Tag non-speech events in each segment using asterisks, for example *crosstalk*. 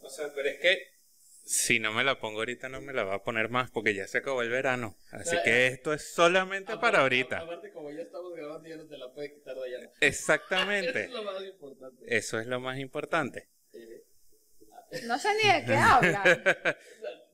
O sea, pero es que si no me la pongo ahorita no me la va a poner más porque ya se acabó el verano. Así que esto es solamente para ahorita. Aparte, como ya estamos grabando, ya no te la puede quitar de allá. Exactamente. *laughs* Eso es lo más importante. Eso es lo más importante. Eh, No sé ni de qué hablan. *laughs*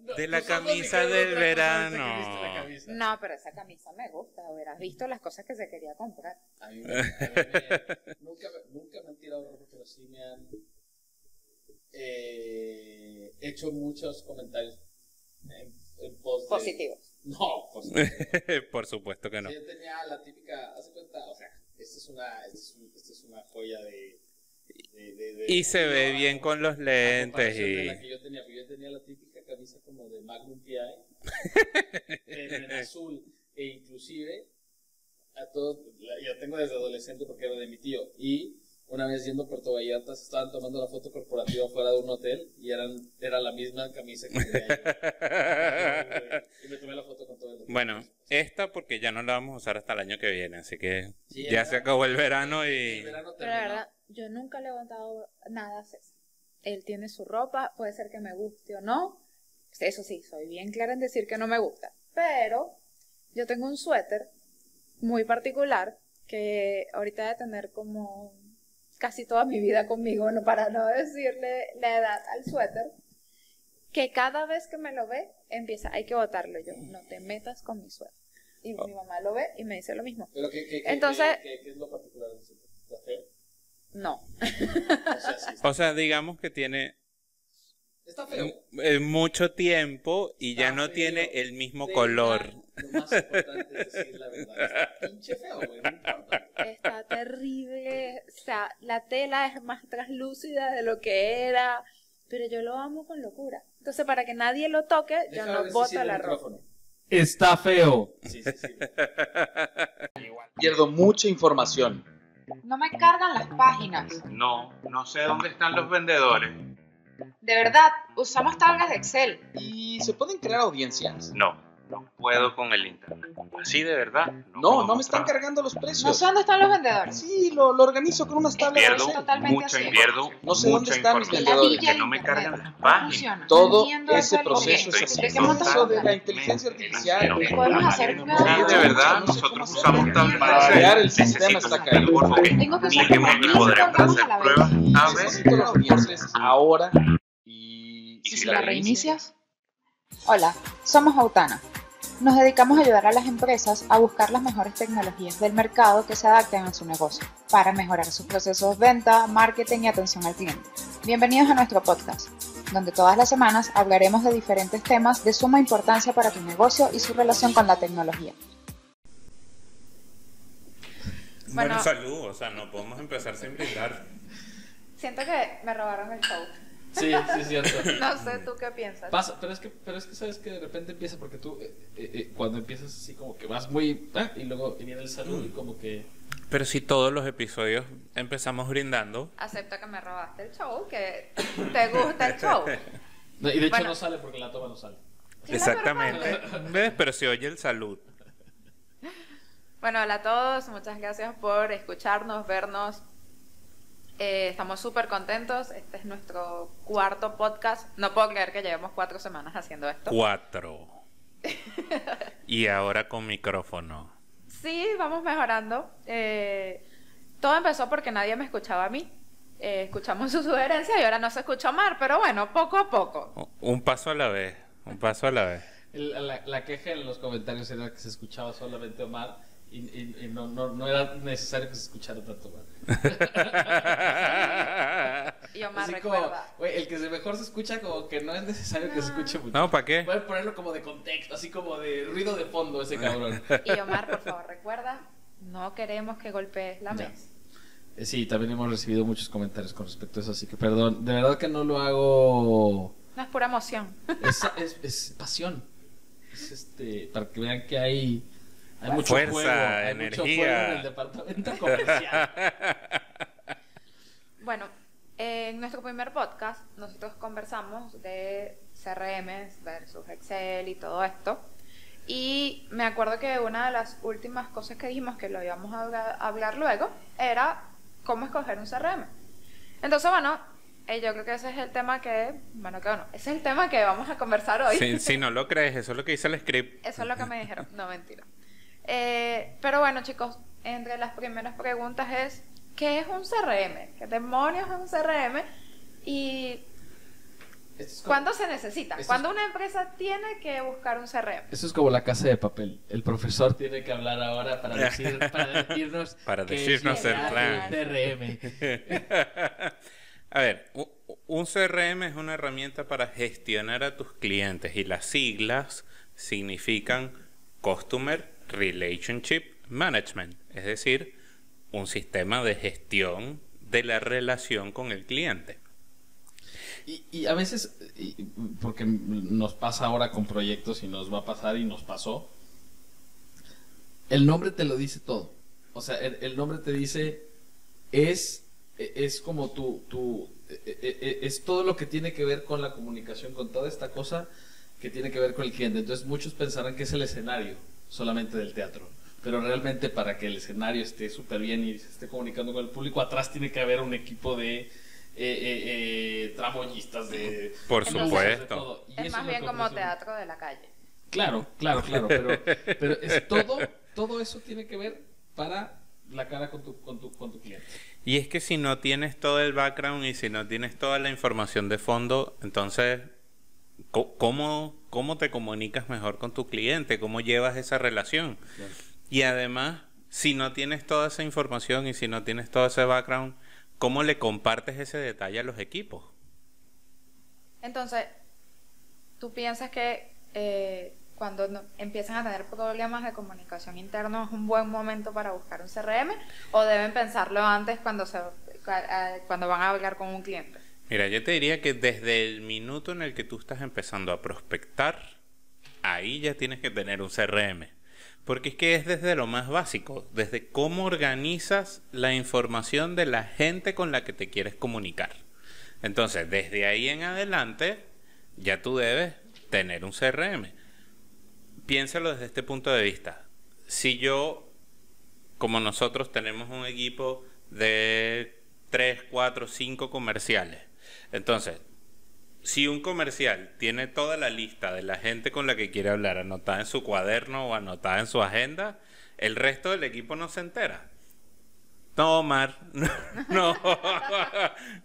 no, De la camisa del verano. viste la camisa. No, pero esa camisa me gusta. Hubieras visto las cosas que se quería comprar. A mí me, a mí me- nunca, me- nunca me han tirado rojo, pero sí me han eh, hecho muchos comentarios en, en post de- Positivos. No, positivos. *laughs* Por supuesto que no. Sí, Yo tenía la típica, hace cuenta, o sea, esta es una, esta es, un- esta es una joya de, de, de- de- Y se ve bien con los lentes y... la que yo tenía, yo tenía la típica camisa como de Magnum PI, *laughs* en, en azul, e inclusive a todos, la- yo tengo desde adolescente porque era de mi tío, y una vez yendo a Puerto Vallarta se estaban tomando la foto corporativa fuera de un hotel y eran, era la misma camisa que tenía yo. *laughs* y me tomé la foto con todo el hotel. Bueno, esta porque ya no la vamos a usar hasta el año que viene, así que Sí, ya se acabó el verano El y... verano Pero la verdad, yo nunca he levantado nada a César. Él tiene su ropa, puede ser que me guste o no. Eso sí, soy bien clara en decir que no me gusta. Pero yo tengo un suéter muy particular que ahorita de tener como casi toda mi vida conmigo, no para no decirle la edad al suéter, que cada vez que me lo ve empieza, hay que botarlo yo, no te metas con mi suéter. Y mi mamá lo ve y me dice lo mismo. Pero ¿qué, qué, qué- Entonces- qué- qué- qué es lo particular de ese? ¿Está feo? No. O sea, sí, O sea, digamos que tiene está feo. eh, mucho tiempo y ya Está no feo. tiene el mismo De color. Lo más importante es decir la verdad. Está pinche feo, güey. No importa. Está terrible, o sea, la tela es más translúcida de lo que era, pero yo lo amo con locura. Entonces, para que nadie lo toque, yo no boto la ropa. Está feo. Sí, sí, sí. Pierdo mucha información. No me cargan las páginas. No, no sé dónde están los vendedores. De verdad, usamos tablas de Excel. ¿Y se pueden crear audiencias? No, no puedo con el internet. Así de verdad. No, no me están cargando los precios. No sé dónde están los vendedores. Sí, lo, lo organizo con unas tablas Pierdo totalmente mucha, así. pierdo No sé dónde mucha están mis vendedores. Que no me cargan las No páginas. Todo No ese proceso es el ¿De qué montas proceso de la inteligencia artificial. Podemos hacer de verdad, No sé nosotros usamos tablas Para variar, el sistema está caído. Tengo que ni usar podremos hacer pruebas A, Necesito los reportes ahora y... Y ¿Y si la reinicias? Hola, somos Autana. Nos dedicamos a ayudar a las empresas a buscar las mejores tecnologías del mercado que se adapten a su negocio para mejorar sus procesos de venta, marketing y atención al cliente. Bienvenidos a nuestro podcast, donde todas las semanas hablaremos de diferentes temas de suma importancia para tu negocio y su relación con la tecnología. Bueno, Bueno. salud, o sea, no podemos empezar sin brindar. Siento que me robaron el show. Sí, sí, es cierto. *laughs* No sé, ¿tú qué piensas? Pasa, pero es que, pero es que sabes que de repente empieza porque tú eh, eh, eh, cuando empiezas así como que vas muy ah, y luego viene el salud y como que Pero si todos los episodios empezamos brindando, Acepta que me robaste el show, que te gusta el show. no, y de hecho Bueno. no sale porque la toma no sale. Exactamente. ¿Ves? Pero si oye el salud. Bueno, hola a todos, muchas gracias por escucharnos, vernos. Eh, estamos súper contentos. Este es nuestro cuarto podcast. No puedo creer que llevemos cuatro semanas haciendo esto. Cuatro. *laughs* Y ahora con micrófono. Sí, vamos mejorando. Eh, todo empezó porque nadie me escuchaba a mí. Eh, escuchamos su sugerencia y ahora no se escucha Omar, pero bueno, poco a poco. Un paso a la vez. Un paso a la vez. La, la queja en los comentarios era que se escuchaba solamente Omar y, y- y no, no, no era necesario que se escuchara tanto Omar. Y Omar Así recuerda. como, güey, el que se mejor se escucha como que no es necesario que se escuche mucho. No, ¿para qué? Pueden ponerlo como de contexto, así como de ruido de fondo ese cabrón. *laughs* Y Omar, por favor, recuerda, no queremos que golpees la mesa. Eh, Sí, también hemos recibido muchos comentarios con respecto a eso, así que perdón. De verdad que no lo hago. No es pura emoción. Es, es, es pasión. Es este. Para que vean que hay. Hay mucho Fuerza, juego. Hay mucho energía. juego en el departamento comercial. *laughs* Bueno, en nuestro primer podcast nosotros conversamos de CRM versus Excel y todo esto. Y me acuerdo que una de las últimas cosas que dijimos que lo íbamos a hablar, a hablar luego era cómo escoger un CRM. Entonces, bueno, eh, yo creo que ese es el tema que, bueno, que bueno, ese es el tema que vamos a conversar hoy. Si, si no lo crees, eso es lo que dice el script. Eso es lo que me dijeron, no mentira. Eh, pero bueno, chicos, entre las primeras preguntas es, ¿qué es un CRM? ¿Qué demonios es un CRM? Y es como- ¿cuándo se necesita? Es- ¿Cuándo una empresa tiene que buscar un CRM? Eso es como la casa de papel. El profesor tiene que hablar ahora para, *laughs* decir, para decirnos, Para decirnos el plan. DRM. *laughs* A ver, un CRM es una herramienta para gestionar a tus clientes y las siglas significan Customer Relationship Management, es decir, un sistema de gestión de la relación con el cliente. Y, a veces, porque nos pasa ahora con proyectos y nos va a pasar y nos pasó, el nombre te lo dice todo. O sea, el, el nombre te dice, es, es como tu, tu, e- e- e- es todo lo que tiene que ver con la comunicación, con toda esta cosa que tiene que ver con el cliente. Entonces muchos pensarán que es el escenario solamente del teatro. Pero realmente para que el escenario esté súper bien y se esté comunicando con el público, atrás tiene que haber un equipo de eh, eh, eh, tramoyistas, de... Por supuesto. de todo. Y Es eso más bien como teatro de la calle. Claro, claro, claro, pero, *laughs* pero es todo, todo eso tiene que ver para la cara con tu, con tu, con tu cliente. Y es que si no tienes todo el background y si no tienes toda la información de fondo, entonces, ¿cómo, cómo te comunicas mejor con tu cliente? ¿Cómo llevas esa relación? Y además, si no tienes toda esa información y si no tienes todo ese background, ¿cómo le compartes ese detalle a los equipos? Entonces, ¿tú piensas que eh, cuando no- empiezan a tener problemas de comunicación interna es un buen momento para buscar un CRM? ¿O deben pensarlo antes cuando, se, cuando van a hablar con un cliente? Mira, yo te diría que desde el minuto en el que tú estás empezando a prospectar, ahí ya tienes que tener un CRM. Porque es que es desde lo más básico, desde cómo organizas la información de la gente con la que te quieres comunicar. Entonces, desde ahí en adelante, ya tú debes tener un CRM. Piénsalo desde este punto de vista. Si yo, como nosotros tenemos un equipo de 3, 4, 5 comerciales, entonces, si un comercial tiene toda la lista de la gente con la que quiere hablar anotada en su cuaderno o anotada en su agenda, el resto del equipo no se entera. No, Omar, *laughs* no,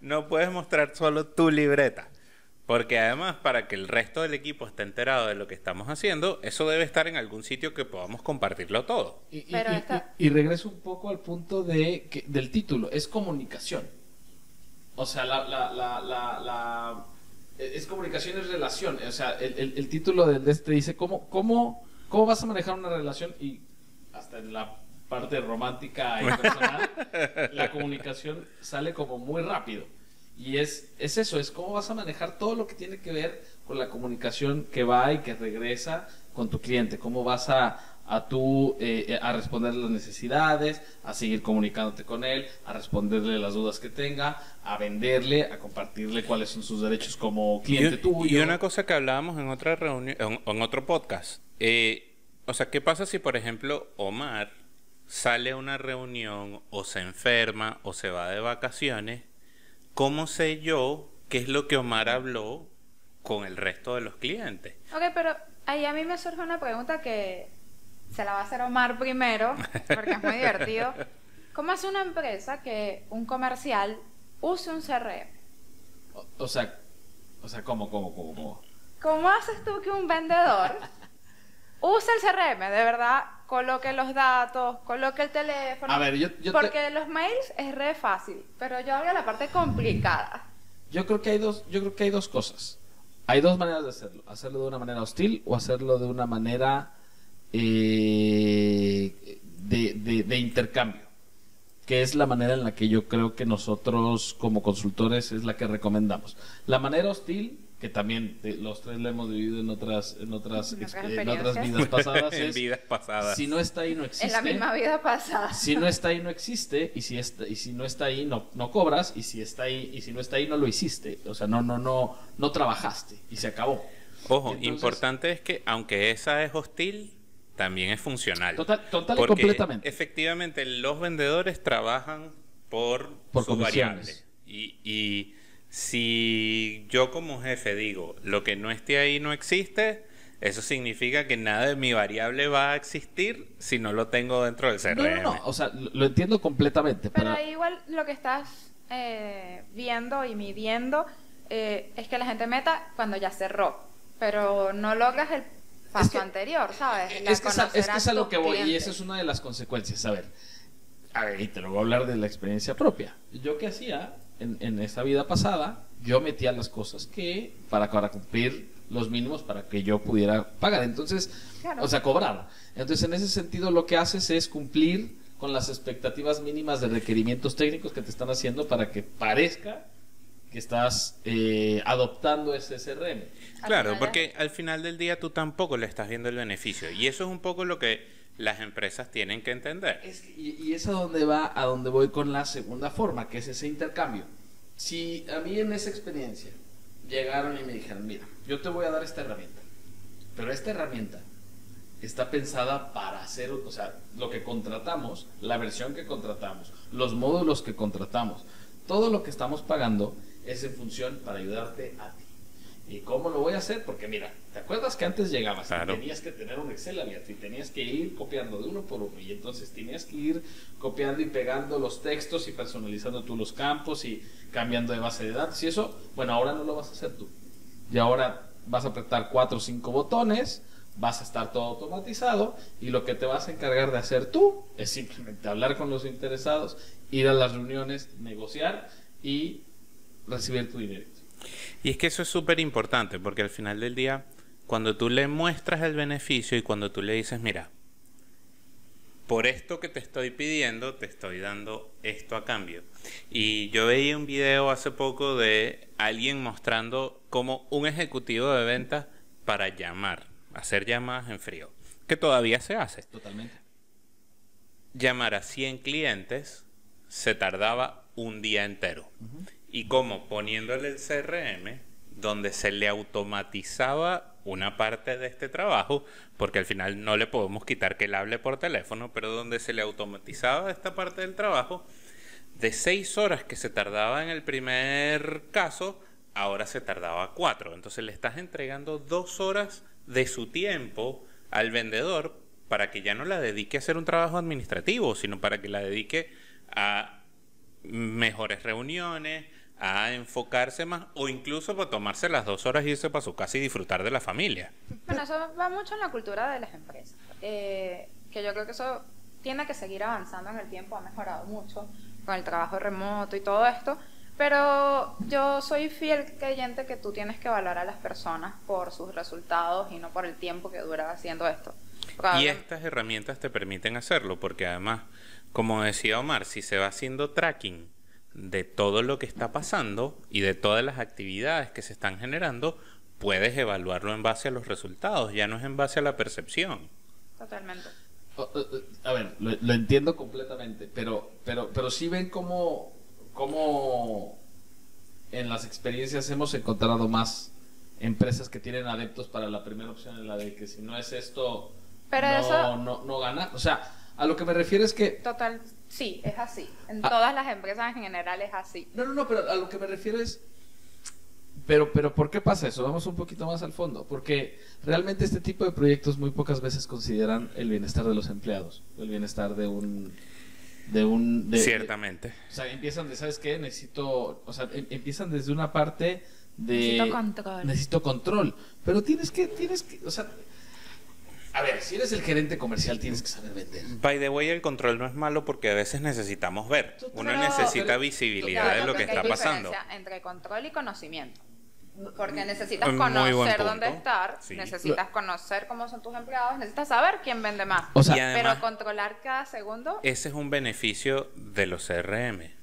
no puedes mostrar solo tu libreta. Porque además, para que el resto del equipo esté enterado de lo que estamos haciendo, eso debe estar en algún sitio que podamos compartirlo todo. Y, y- Pero y- esta- y- y regreso un poco al punto de que- del título, es comunicación. O sea, la, la, la, la, la- es comunicación, es relación. O sea, el, el- el título del de este dice cómo, cómo, cómo vas a manejar una relación y hasta en la parte romántica y personal, la comunicación sale como muy rápido. Y es, es eso, es cómo vas a manejar todo lo que tiene que ver con la comunicación que va y que regresa con tu cliente, cómo vas a, a tú eh, a responder las necesidades, a seguir comunicándote con él, a responderle las dudas que tenga, a venderle, a compartirle cuáles son sus derechos como cliente y, tuyo. y una cosa que hablábamos en otra reunión, en, en otro podcast, eh, o sea, ¿qué pasa si, por ejemplo, Omar sale a una reunión o se enferma o se va de vacaciones? ¿Cómo sé yo qué es lo que Omar habló con el resto de los clientes? Ok, pero ahí a mí me surge una pregunta que se la va a hacer Omar primero, porque es muy divertido. ¿Cómo hace una empresa que un comercial use un CRM? O, o sea, o sea, ¿cómo, cómo, cómo, cómo? ¿Cómo haces tú que un vendedor use el CRM? De verdad, coloque los datos, coloque el teléfono. A ver, yo- yo te- Porque los mails es re fácil, pero yo hablo de la parte complicada. Yo creo que hay dos, yo creo que hay dos cosas. Hay dos maneras de hacerlo. Hacerlo de una manera hostil o hacerlo de una manera eh, de, de- de intercambio. Que es la manera en la que yo creo que nosotros como consultores es la que recomendamos. La manera hostil, que también eh, los tres la hemos vivido en otras, en otras, En otras ex- en otras vidas pasadas, *laughs* en es, vidas pasadas. si no está ahí no existe. En la misma vida pasada. Si no está ahí, no existe. Y si, está, y si no está ahí, no, no cobras. Y si está ahí, y si no está ahí, no lo hiciste. O sea, no, no, no, no trabajaste. Y se acabó. Ojo, Entonces- importante es que aunque esa es hostil, también es funcional. Total, total y completamente. efectivamente los vendedores trabajan por, Por su variable. comisiones. Y, y si yo como jefe digo, lo que no esté ahí no existe, eso significa que nada de mi variable va a existir si no lo tengo dentro del CRM. No, no, no, o sea, lo, lo entiendo completamente. Pero ahí igual lo que estás eh, viendo y midiendo eh, es que la gente meta cuando ya cerró, pero no logras el paso que- anterior, ¿sabes? La es que es a, es que es lo que voy y esa es una de las consecuencias. A ver, a ver, y te lo voy a hablar de la experiencia propia. Yo qué hacía en, en esa vida pasada, yo metía las cosas que para, para cumplir los mínimos para que yo pudiera pagar. Entonces, Claro. o sea, cobrar. Entonces, en ese sentido, lo que haces es cumplir con las expectativas mínimas de requerimientos técnicos que te están haciendo para que parezca que estás eh, adoptando ese CRM. Claro, porque al final del día tú tampoco le estás viendo el beneficio. Y eso es un poco lo que las empresas tienen que entender. Es que- y, y es a donde va, a donde voy con la segunda forma, que es ese intercambio. Si a mí en esa experiencia llegaron y me dijeron, mira, yo te voy a dar esta herramienta, pero esta herramienta está pensada para hacer, o sea, lo que contratamos, la versión que contratamos, los módulos que contratamos, todo lo que estamos pagando es en función para ayudarte a ti. ¿Y cómo lo voy a hacer? Porque mira, ¿te acuerdas que antes llegabas Claro. y tenías que tener un Excel abierto y tenías que ir copiando de uno por uno y entonces tenías que ir copiando y pegando los textos y personalizando tú los campos y cambiando de base de datos y eso, bueno, ahora no lo vas a hacer tú. Y ahora vas a apretar cuatro o cinco botones, vas a estar todo automatizado y lo que te vas a encargar de hacer tú es simplemente hablar con los interesados, ir a las reuniones, negociar y recibir tu dinero. Y es que eso es súper importante, porque al final del día, cuando tú le muestras el beneficio y cuando tú le dices, mira, por esto que te estoy pidiendo, te estoy dando esto a cambio. Y yo veía un video hace poco de alguien mostrando cómo un ejecutivo de ventas para llamar, hacer llamadas en frío, que todavía se hace. Totalmente. llamar a 100 clientes se tardaba un día entero. Y como poniéndole el CRM, donde se le automatizaba una parte de este trabajo, porque al final no le podemos quitar que él hable por teléfono, pero donde se le automatizaba esta parte del trabajo, de 6 horas que se tardaba en el primer caso, ahora se tardaba 4. Entonces le estás entregando 2 horas de su tiempo al vendedor para que ya no la dedique a hacer un trabajo administrativo, sino para que la dedique a mejores reuniones, a enfocarse más o incluso para tomarse las dos horas y irse para su casa y disfrutar de la familia. Bueno, eso va mucho en la cultura de las empresas. Eh, que yo creo que eso tiene que seguir avanzando en el tiempo, ha mejorado mucho con el trabajo remoto y todo esto. Pero yo soy fiel creyente que tú tienes que valorar a las personas por sus resultados y no por el tiempo que dura haciendo esto. Y estas herramientas te permiten hacerlo, porque además, como decía Omar, si se va haciendo tracking de todo lo que está pasando y de todas las actividades que se están generando, puedes evaluarlo en base a los resultados, ya no es en base a la percepción. Totalmente. A ver, lo, lo entiendo completamente, pero, pero, pero sí ven cómo, cómo en las experiencias hemos encontrado más empresas que tienen adeptos para la primera opción, en la de que si no es esto, Pero no, eso- no, no gana. O sea, a lo que me refiero es que... Total, sí, es así. En Ah. todas las empresas en general es así. No, no, no, pero a lo que me refiero es... Pero, pero, ¿por qué pasa eso? Vamos un poquito más al fondo. Porque realmente este tipo de proyectos muy pocas veces consideran el bienestar de los empleados, el bienestar de un... De un de- de- Ciertamente. O sea, empiezan de, ¿sabes qué? Necesito, o sea, em- empiezan desde una parte de... Necesito control. Necesito control. Pero tienes que, tienes que, o sea... A ver, si eres el gerente comercial tienes que saber vender. By the way, el control no es malo porque a veces necesitamos ver. Uno Pero- necesita pero- visibilidad Claro, de lo que está hay pasando. diferencia Entre control y conocimiento. Porque necesitas conocer dónde estar, Sí. necesitas conocer cómo son tus empleados, necesitas saber quién vende más. O sea, además- pero controlar cada segundo, Ese es un beneficio de los CRM.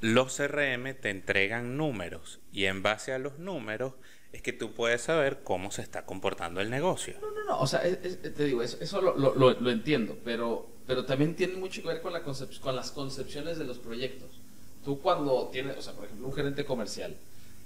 Los CRM te entregan números y en base a los números es que tú puedes saber cómo se está comportando el negocio. No, no, no, o sea, es- es- te digo, eso, eso lo, lo- lo- lo entiendo, pero, pero también tiene mucho que ver con, la con las concepciones de los proyectos. Tú cuando tienes, o sea, por ejemplo, un gerente comercial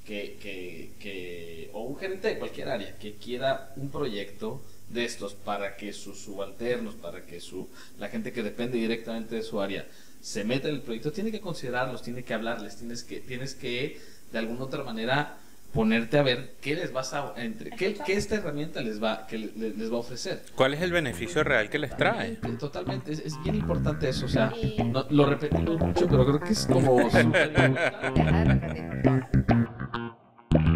que, que, que, o un gerente de cualquier área que quiera un proyecto de estos para que sus subalternos, para que su, la gente que depende directamente de su área se mete en el proyecto, tiene que considerarlos, tiene que hablarles, tienes que, tienes que de alguna otra manera ponerte a ver qué les vas a entre qué, qué esta herramienta les va que le- le- les va a ofrecer. ¿Cuál es el beneficio real que les trae? totalmente es, es bien importante eso o sea no- lo repetimos mucho pero creo que es como *laughs*